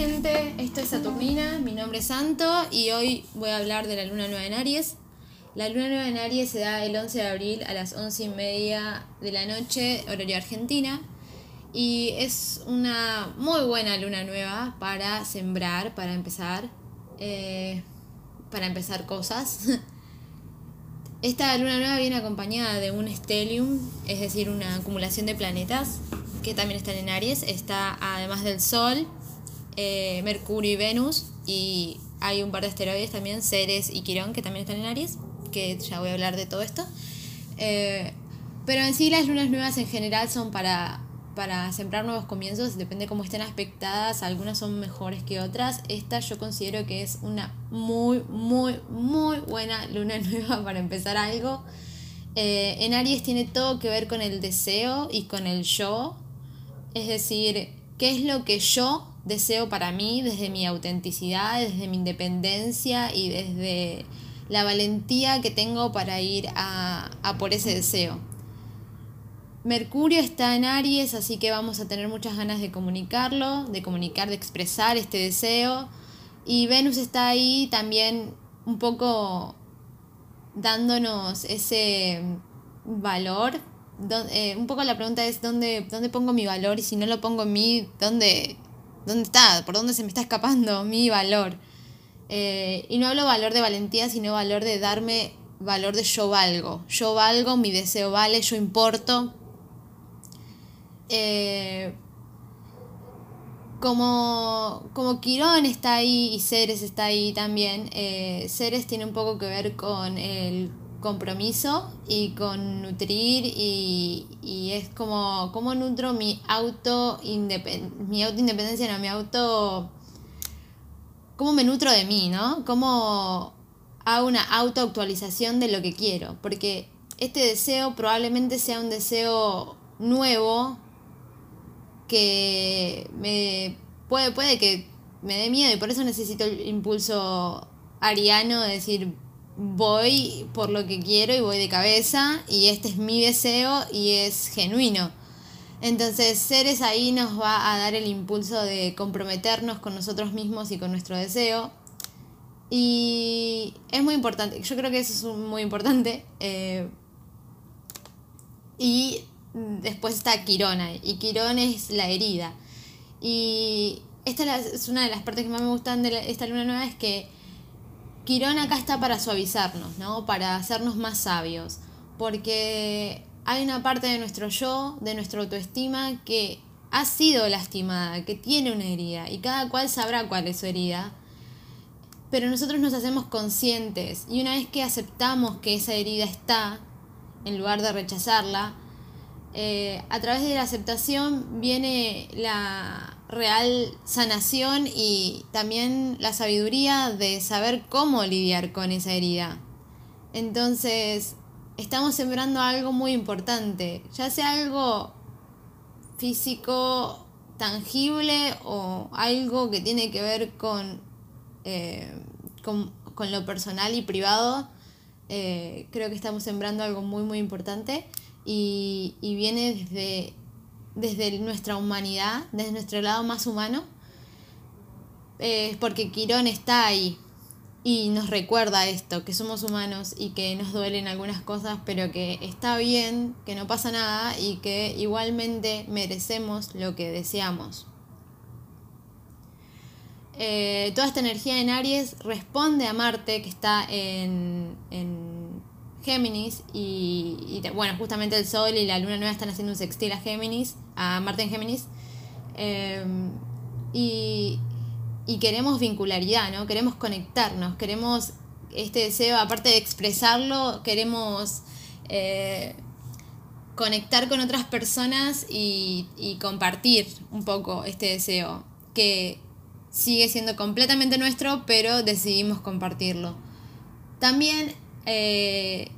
gente, esto es Saturnina, mi nombre es Santo y hoy voy a hablar de la luna nueva en Aries. La luna nueva en Aries se da el 11 de abril a las 11 y media de la noche, horario argentina, y es una muy buena luna nueva para sembrar, para empezar, eh, para empezar cosas. Esta luna nueva viene acompañada de un stellium, es decir, una acumulación de planetas que también están en Aries. Está además del Sol, eh, Mercurio y Venus, y hay un par de asteroides también, Ceres y Quirón, que también están en Aries, que ya voy a hablar de todo esto. Eh, pero en sí las lunas nuevas en general son para para sembrar nuevos comienzos, depende cómo estén aspectadas, algunas son mejores que otras. Esta yo considero que es una muy, muy, muy buena luna nueva para empezar algo. Eh, en Aries tiene todo que ver con el deseo y con el yo, es decir, qué es lo que yo deseo para mí desde mi autenticidad, desde mi independencia y desde la valentía que tengo para ir a, a por ese deseo. Mercurio está en Aries, así que vamos a tener muchas ganas de comunicarlo, de comunicar, de expresar este deseo. Y Venus está ahí también un poco dándonos ese valor. Eh, un poco la pregunta es ¿dónde, dónde pongo mi valor y si no lo pongo en mí, ¿dónde, dónde está? ¿Por dónde se me está escapando mi valor? Eh, y no hablo valor de valentía, sino valor de darme valor de yo valgo. Yo valgo, mi deseo vale, yo importo, eh, como, como Quirón está ahí y Ceres está ahí también, eh, Ceres tiene un poco que ver con el compromiso y con nutrir y, y es como cómo nutro mi auto mi auto independencia no mi auto cómo me nutro de mí no cómo hago una auto actualización de lo que quiero porque este deseo probablemente sea un deseo nuevo que me puede, puede que me dé miedo y por eso necesito el impulso ariano de decir voy por lo que quiero y voy de cabeza y este es mi deseo y es genuino. Entonces Ceres ahí nos va a dar el impulso de comprometernos con nosotros mismos y con nuestro deseo. Y es muy importante, yo creo que eso es muy importante. Eh, y después está Quirona, y Quirón es la herida. Y esta es una de las partes que más me gustan de esta luna nueva, es que Quirón acá está para suavizarnos, ¿no? Para hacernos más sabios. Porque hay una parte de nuestro yo, de nuestra autoestima, que ha sido lastimada, que tiene una herida, y cada cual sabrá cuál es su herida. Pero nosotros nos hacemos conscientes, y una vez que aceptamos que esa herida está, en lugar de rechazarla, eh, a través de la aceptación viene la real sanación y también la sabiduría de saber cómo lidiar con esa herida. Entonces, estamos sembrando algo muy importante, ya sea algo físico, tangible o algo que tiene que ver con, eh, con, lo personal y privado. Eh, creo que estamos sembrando algo muy, muy importante y, viene desde, desde nuestra humanidad, desde nuestro lado más humano, eh, porque Quirón está ahí y nos recuerda esto, que somos humanos y que nos duelen algunas cosas, pero que está bien, que no pasa nada y que igualmente merecemos lo que deseamos. Eh, toda esta energía en Aries responde a Marte, que está en Géminis y, bueno, justamente el Sol y la Luna Nueva están haciendo un sextil a Géminis, a Marte en Géminis. Em, y, queremos vincularidad, ¿no? Queremos conectarnos, queremos este deseo, aparte de expresarlo, queremos eh, conectar con otras personas y, y compartir un poco este deseo, que sigue siendo completamente nuestro, pero decidimos compartirlo. También eh,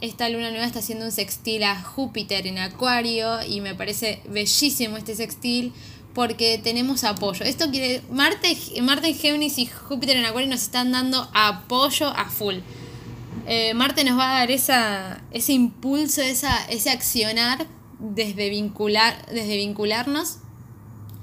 esta luna nueva está haciendo un sextil a Júpiter en Acuario y me parece bellísimo este sextil porque tenemos apoyo. Esto quiere. Marte, Marte en Géminis y Júpiter en Acuario nos están dando apoyo a full. Eh, Marte nos va a dar esa, ese impulso, esa, ese accionar desde, vincular, desde vincularnos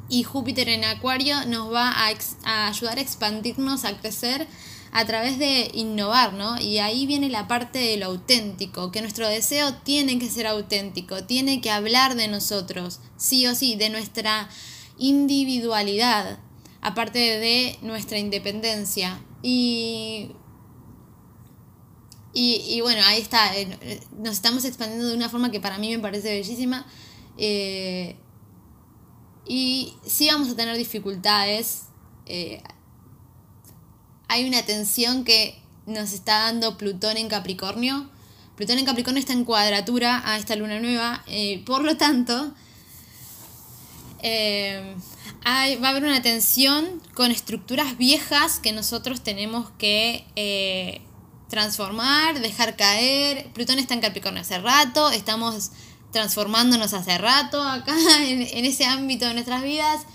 Y Júpiter en Acuario nos va a, a ayudar a expandirnos, a crecer a través de innovar, ¿no? Y ahí viene la parte de lo auténtico, que nuestro deseo tiene que ser auténtico, tiene que hablar de nosotros, sí o sí, de nuestra individualidad, aparte de nuestra independencia. Y, y, bueno, ahí está, eh, nos estamos expandiendo de una forma que para mí me parece bellísima. Eh, y sí vamos a tener dificultades. Eh, hay una tensión que nos está dando Plutón en Capricornio. Plutón en Capricornio está en cuadratura a esta luna nueva. Eh, por lo tanto, eh, va a haber una tensión con estructuras viejas que nosotros tenemos que eh, transformar, dejar caer. Plutón está en Capricornio hace rato, estamos transformándonos hace rato acá en ese ámbito de nuestras vidas.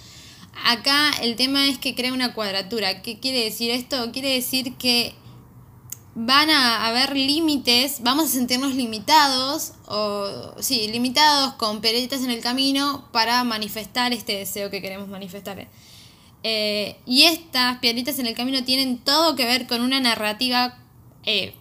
Acá el tema es que crea una cuadratura. ¿Qué quiere decir esto? Quiere decir que van a haber límites, vamos a sentirnos limitados, o sí, limitados con peretas en el camino para manifestar este deseo que queremos manifestar. Eh, y estas piedritas en el camino tienen todo que ver con una narrativa eh,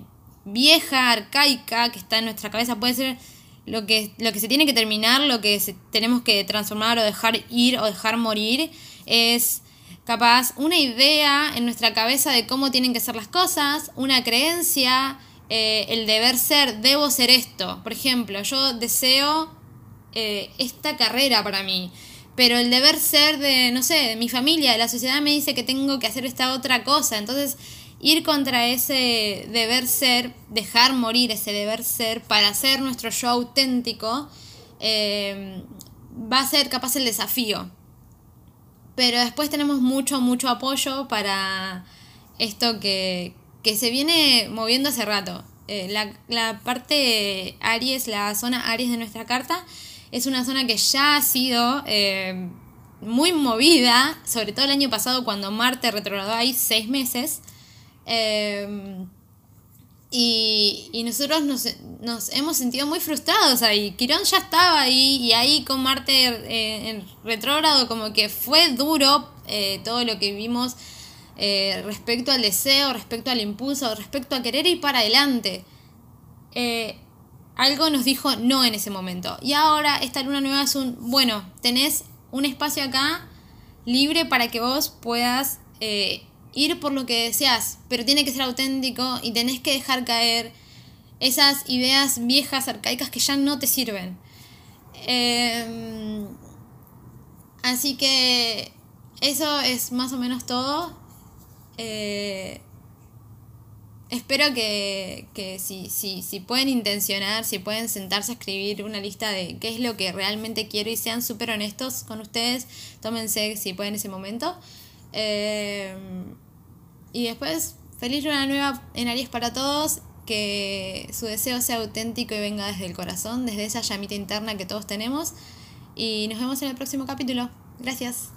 vieja, arcaica, que está en nuestra cabeza. Puede ser lo que, lo que se tiene que terminar, lo que tenemos que transformar o dejar ir o dejar morir, es capaz una idea en nuestra cabeza de cómo tienen que ser las cosas, una creencia, eh, el deber ser, debo ser esto. Por ejemplo, yo deseo eh, esta carrera para mí, pero el deber ser de, no sé, de mi familia, de la sociedad me dice que tengo que hacer esta otra cosa. Entonces, ir contra ese deber ser, dejar morir ese deber ser para hacer nuestro show auténtico, eh, va a ser capaz el desafío. Pero después tenemos mucho, mucho apoyo para esto que, se viene moviendo hace rato. Eh, la, parte Aries, la zona Aries de nuestra carta, es una zona que ya ha sido eh, muy movida, sobre todo el año pasado cuando Marte retrogradó ahí seis meses. Em, y, nosotros nos, hemos sentido muy frustrados ahí. Quirón ya estaba ahí y ahí con Marte eh, en retrógrado como que fue duro eh, todo lo que vimos eh, respecto al deseo, respecto al impulso, respecto a querer ir para adelante. algo nos dijo no en ese momento. Y ahora esta luna nueva es un, bueno, tenés un espacio acá libre para que vos puedas ir por lo que deseas, pero tiene que ser auténtico y tenés que dejar caer esas ideas viejas, arcaicas que ya no te sirven. Em, así que eso es más o menos todo. Eh, espero que, que si, si, si, pueden intencionar, si pueden sentarse a escribir una lista de qué es lo que realmente quiero y sean súper honestos con ustedes, tómense si pueden ese momento. Eh, y después, feliz luna nueva en Aries para todos. Que su deseo sea auténtico y venga desde el corazón, desde esa llamita interna que todos tenemos. Y nos vemos en el próximo capítulo. Gracias.